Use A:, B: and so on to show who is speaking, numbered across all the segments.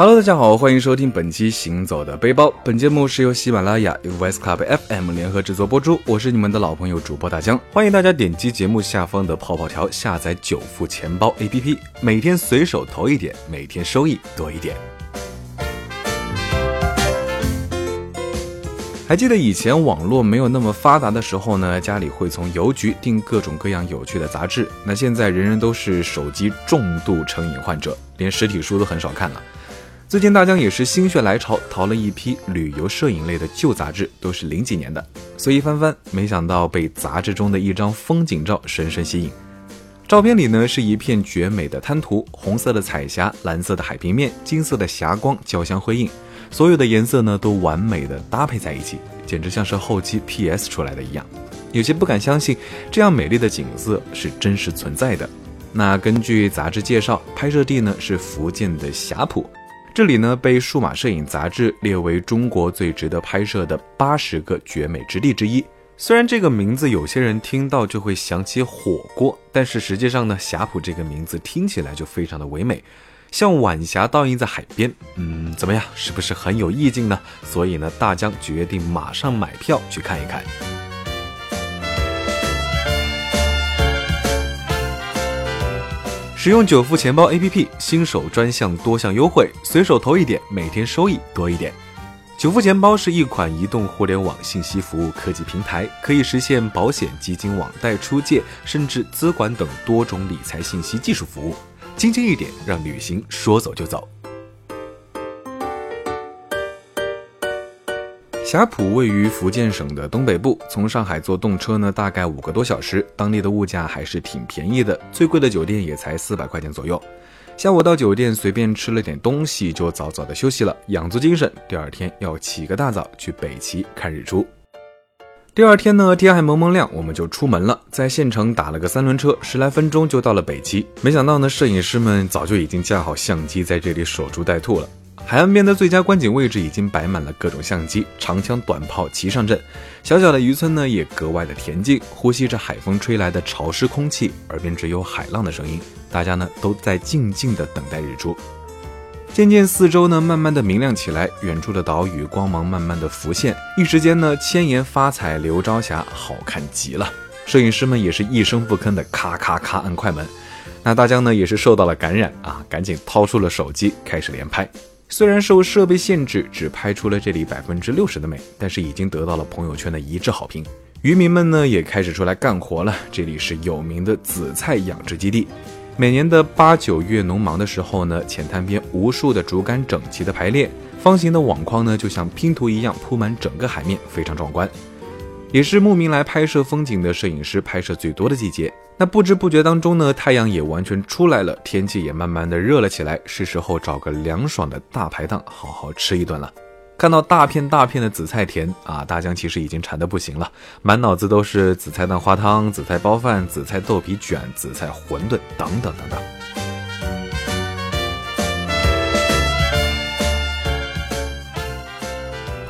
A: Hello，大家好，欢迎收听本期《行走的背包》。本节目是由喜马拉雅、与 v i c e Club FM 联合制作播出。我是你们的老朋友主播大江，欢迎大家点击节目下方的泡泡条下载九富钱包 APP，每天随手投一点，每天收益多一点。还记得以前网络没有那么发达的时候呢，家里会从邮局订各种各样有趣的杂志。那现在人人都是手机重度成瘾患者，连实体书都很少看了。最近大江也是心血来潮，淘了一批旅游摄影类的旧杂志，都是零几年的，随意翻翻，没想到被杂志中的一张风景照深深吸引。照片里呢是一片绝美的滩涂，红色的彩霞，蓝色的海平面，金色的霞光交相辉映，所有的颜色呢都完美的搭配在一起，简直像是后期 PS 出来的一样。有些不敢相信，这样美丽的景色是真实存在的。那根据杂志介绍，拍摄地呢是福建的霞浦。这里呢，被《数码摄影》杂志列为中国最值得拍摄的八十个绝美之地之一。虽然这个名字有些人听到就会想起火锅，但是实际上呢，霞浦这个名字听起来就非常的唯美，像晚霞倒映在海边。嗯，怎么样，是不是很有意境呢？所以呢，大江决定马上买票去看一看。使用九富钱包 APP，新手专项多项优惠，随手投一点，每天收益多一点。九富钱包是一款移动互联网信息服务科技平台，可以实现保险、基金、网贷、出借，甚至资管等多种理财信息技术服务。轻轻一点，让旅行说走就走。霞浦位于福建省的东北部，从上海坐动车呢，大概五个多小时。当地的物价还是挺便宜的，最贵的酒店也才四百块钱左右。下午到酒店随便吃了点东西，就早早的休息了，养足精神。第二天要起个大早去北齐看日出。第二天呢，天还蒙蒙亮，我们就出门了，在县城打了个三轮车，十来分钟就到了北齐。没想到呢，摄影师们早就已经架好相机，在这里守株待兔了。海岸边的最佳观景位置已经摆满了各种相机，长枪短炮齐上阵。小小的渔村呢，也格外的恬静，呼吸着海风吹来的潮湿空气，耳边只有海浪的声音。大家呢都在静静的等待日出。渐渐四周呢慢慢的明亮起来，远处的岛屿光芒慢慢的浮现，一时间呢千颜发彩刘朝霞好看极了。摄影师们也是一声不吭的咔咔咔按快门。那大江呢也是受到了感染啊，赶紧掏出了手机开始连拍。虽然受设备限制，只拍出了这里百分之六十的美，但是已经得到了朋友圈的一致好评。渔民们呢也开始出来干活了。这里是有名的紫菜养殖基地，每年的八九月农忙的时候呢，浅滩边无数的竹竿整齐的排列，方形的网框呢就像拼图一样铺满整个海面，非常壮观。也是慕名来拍摄风景的摄影师拍摄最多的季节。那不知不觉当中呢，太阳也完全出来了，天气也慢慢的热了起来，是时候找个凉爽的大排档好好吃一顿了。看到大片大片的紫菜田啊，大江其实已经馋得不行了，满脑子都是紫菜蛋花汤、紫菜包饭、紫菜豆皮卷、紫菜馄饨等等等等。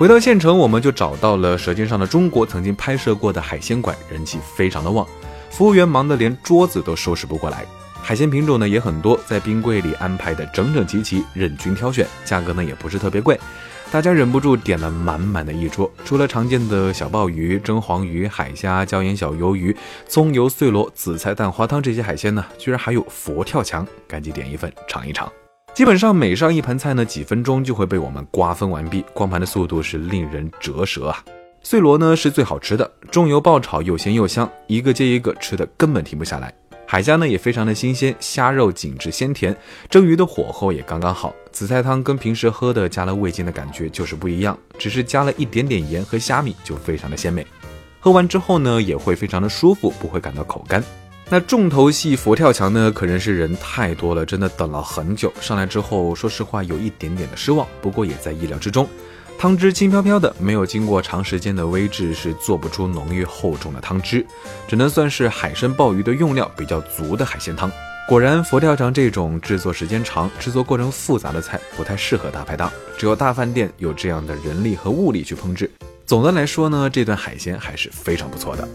A: 回到县城，我们就找到了《舌尖上的中国》曾经拍摄过的海鲜馆，人气非常的旺。服务员忙得连桌子都收拾不过来，海鲜品种呢也很多，在冰柜里安排的整整齐齐，任君挑选，价格呢也不是特别贵，大家忍不住点了满满的一桌。除了常见的小鲍鱼、蒸黄鱼、海虾、椒盐小鱿鱼、葱油碎螺、紫菜蛋花汤这些海鲜呢，居然还有佛跳墙，赶紧点一份尝一尝。基本上每上一盘菜呢，几分钟就会被我们瓜分完毕，光盘的速度是令人折舌啊。碎螺呢是最好吃的，重油爆炒又鲜又香，一个接一个吃的根本停不下来。海虾呢也非常的新鲜，虾肉紧致鲜甜，蒸鱼的火候也刚刚好。紫菜汤跟平时喝的加了味精的感觉就是不一样，只是加了一点点盐和虾米就非常的鲜美。喝完之后呢也会非常的舒服，不会感到口干。那重头戏佛跳墙呢，可能是人太多了，真的等了很久。上来之后，说实话有一点点的失望，不过也在意料之中。汤汁轻飘飘的，没有经过长时间的煨制是做不出浓郁厚重的汤汁，只能算是海参鲍鱼的用料比较足的海鲜汤。果然，佛跳墙这种制作时间长、制作过程复杂的菜不太适合大排档，只有大饭店有这样的人力和物力去烹制。总的来说呢，这顿海鲜还是非常不错的。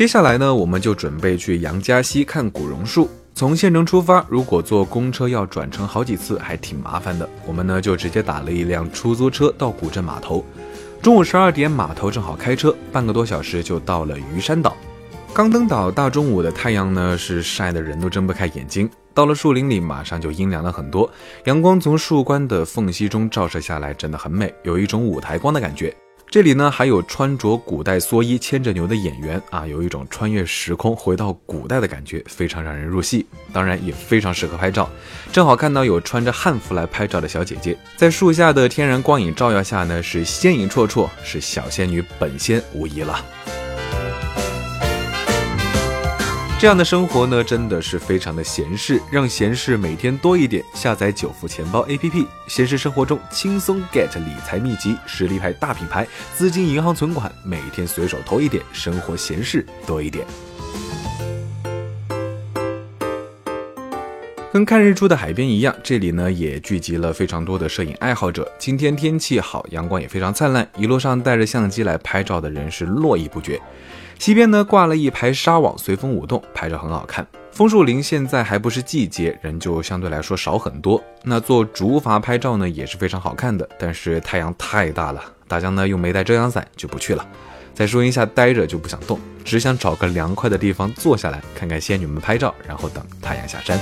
A: 接下来呢，我们就准备去杨家溪看古榕树。从县城出发，如果坐公车要转乘好几次，还挺麻烦的。我们呢就直接打了一辆出租车到古镇码头。中午十二点，码头正好开车，半个多小时就到了鱼山岛。刚登岛，大中午的太阳呢是晒得人都睁不开眼睛。到了树林里，马上就阴凉了很多，阳光从树冠的缝隙中照射下来，真的很美，有一种舞台光的感觉。这里呢还有穿着古代蓑衣牵着牛的演员啊，有一种穿越时空回到古代的感觉，非常让人入戏。当然也非常适合拍照，正好看到有穿着汉服来拍照的小姐姐，在树下的天然光影照耀下呢，是仙影绰绰，是小仙女本仙无疑了。这样的生活呢，真的是非常的闲适，让闲适每天多一点。下载九付钱包 APP，闲适生活中轻松 get 理财秘籍，实力派大品牌，资金银行存款，每天随手投一点，生活闲适多一点。跟看日出的海边一样，这里呢也聚集了非常多的摄影爱好者。今天天气好，阳光也非常灿烂，一路上带着相机来拍照的人是络绎不绝。西边呢挂了一排纱网，随风舞动，拍照很好看。枫树林现在还不是季节，人就相对来说少很多。那做竹筏拍照呢也是非常好看的，但是太阳太大了，大家呢又没带遮阳伞，就不去了。在树荫下待着就不想动，只想找个凉快的地方坐下来，看看仙女们拍照，然后等太阳下山。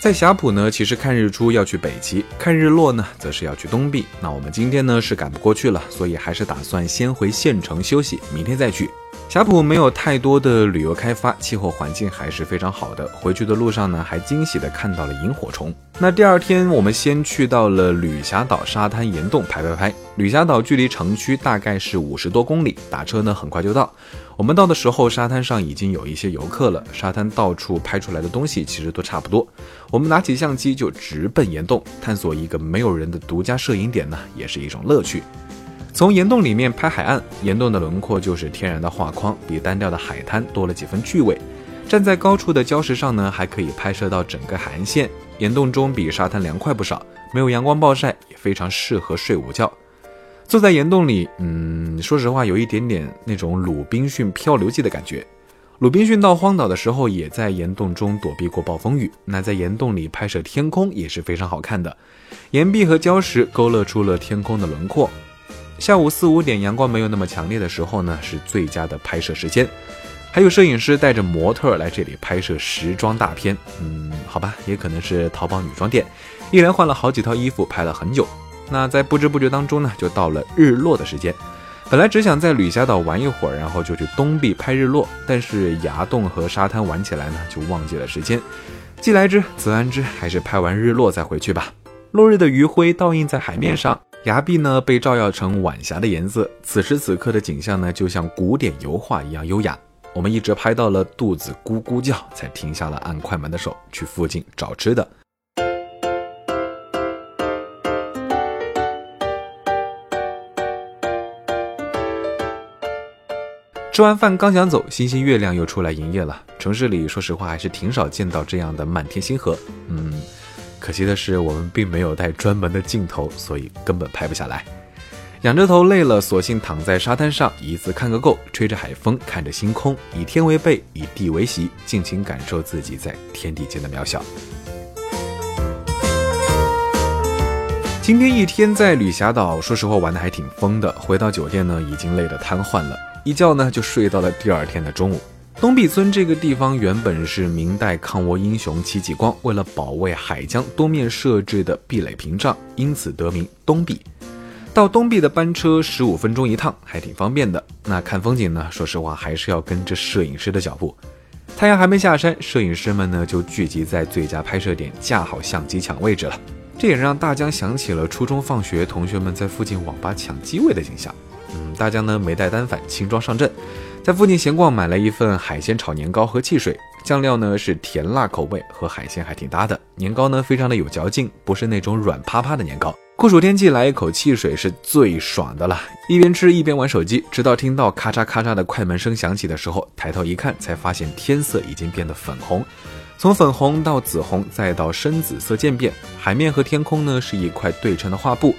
A: 在霞浦呢，其实看日出要去北极，看日落呢，则是要去东壁。那我们今天呢是赶不过去了，所以还是打算先回县城休息，明天再去。霞浦没有太多的旅游开发，气候环境还是非常好的。回去的路上呢，还惊喜的看到了萤火虫。那第二天，我们先去到了旅霞岛沙滩岩洞拍拍拍。旅霞岛距离城区大概是五十多公里，打车呢很快就到。我们到的时候，沙滩上已经有一些游客了。沙滩到处拍出来的东西其实都差不多。我们拿起相机就直奔岩洞，探索一个没有人的独家摄影点呢，也是一种乐趣。从岩洞里面拍海岸，岩洞的轮廓就是天然的画框，比单调的海滩多了几分趣味。站在高处的礁石上呢，还可以拍摄到整个海岸线。岩洞中比沙滩凉快不少，没有阳光暴晒，也非常适合睡午觉。坐在岩洞里，嗯，说实话有一点点那种《鲁滨逊漂流记》的感觉。鲁滨逊到荒岛的时候，也在岩洞中躲避过暴风雨。那在岩洞里拍摄天空也是非常好看的，岩壁和礁石勾勒出了天空的轮廓。下午四五点，阳光没有那么强烈的时候呢，是最佳的拍摄时间。还有摄影师带着模特来这里拍摄时装大片。嗯，好吧，也可能是淘宝女装店，一连换了好几套衣服，拍了很久。那在不知不觉当中呢，就到了日落的时间。本来只想在吕霞岛玩一会儿，然后就去东壁拍日落，但是崖洞和沙滩玩起来呢，就忘记了时间。既来之则安之，还是拍完日落再回去吧。落日的余晖倒映在海面上。崖壁呢被照耀成晚霞的颜色，此时此刻的景象呢就像古典油画一样优雅。我们一直拍到了肚子咕咕叫，才停下了按快门的手，去附近找吃的。吃完饭刚想走，星星月亮又出来营业了。城市里说实话还是挺少见到这样的满天星河。嗯。可惜的是，我们并没有带专门的镜头，所以根本拍不下来。仰着头累了，索性躺在沙滩上，一字看个够，吹着海风，看着星空，以天为被，以地为席，尽情感受自己在天地间的渺小。今天一天在旅霞岛，说实话玩的还挺疯的。回到酒店呢，已经累得瘫痪了，一觉呢就睡到了第二天的中午。东壁村这个地方原本是明代抗倭英雄戚继光为了保卫海疆东面设置的壁垒屏障，因此得名东壁。到东壁的班车十五分钟一趟，还挺方便的。那看风景呢，说实话还是要跟着摄影师的脚步。太阳还没下山，摄影师们呢就聚集在最佳拍摄点，架好相机抢位置了。这也让大江想起了初中放学同学们在附近网吧抢机位的景象。嗯，大江呢没带单反，轻装上阵。在附近闲逛，买了一份海鲜炒年糕和汽水，酱料呢是甜辣口味，和海鲜还挺搭的。年糕呢非常的有嚼劲，不是那种软趴趴的年糕。酷暑天气来一口汽水是最爽的了。一边吃一边玩手机，直到听到咔嚓咔嚓的快门声响起的时候，抬头一看，才发现天色已经变得粉红，从粉红到紫红，再到深紫色渐变，海面和天空呢是一块对称的画布。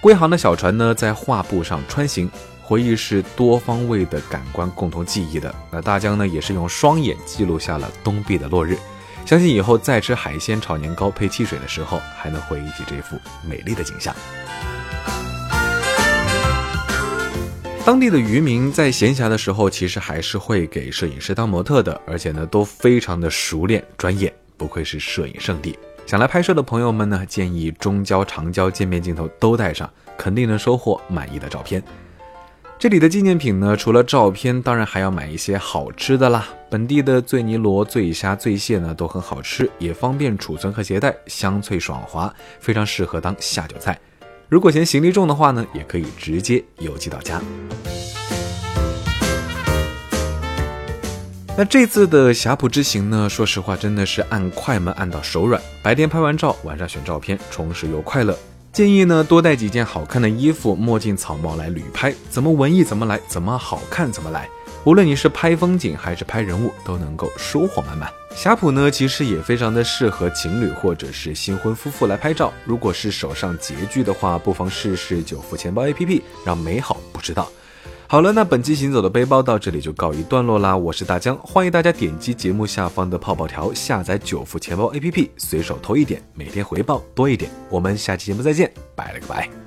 A: 归航的小船呢在画布上穿行。回忆是多方位的感官共同记忆的。那大江呢，也是用双眼记录下了东壁的落日。相信以后再吃海鲜炒年糕配汽水的时候，还能回忆起这幅美丽的景象。当地的渔民在闲暇的时候，其实还是会给摄影师当模特的，而且呢，都非常的熟练专业，不愧是摄影圣地。想来拍摄的朋友们呢，建议中焦、长焦渐变镜头都带上，肯定能收获满意的照片。这里的纪念品呢，除了照片，当然还要买一些好吃的啦。本地的醉泥螺、醉虾、醉蟹呢，都很好吃，也方便储存和携带，香脆爽滑，非常适合当下酒菜。如果嫌行李重的话呢，也可以直接邮寄到家。那这次的霞浦之行呢，说实话真的是按快门按到手软。白天拍完照，晚上选照片，充实又快乐。建议呢多带几件好看的衣服、墨镜、草帽来旅拍，怎么文艺怎么来，怎么好看怎么来。无论你是拍风景还是拍人物，都能够收获满满。霞浦呢，其实也非常的适合情侣或者是新婚夫妇来拍照。如果是手上拮据的话，不妨试试九福钱包 APP，让美好不知道。好了，那本期行走的背包到这里就告一段落啦。我是大江，欢迎大家点击节目下方的泡泡条，下载九福钱包 APP，随手投一点，每天回报多一点。我们下期节目再见，拜了个拜。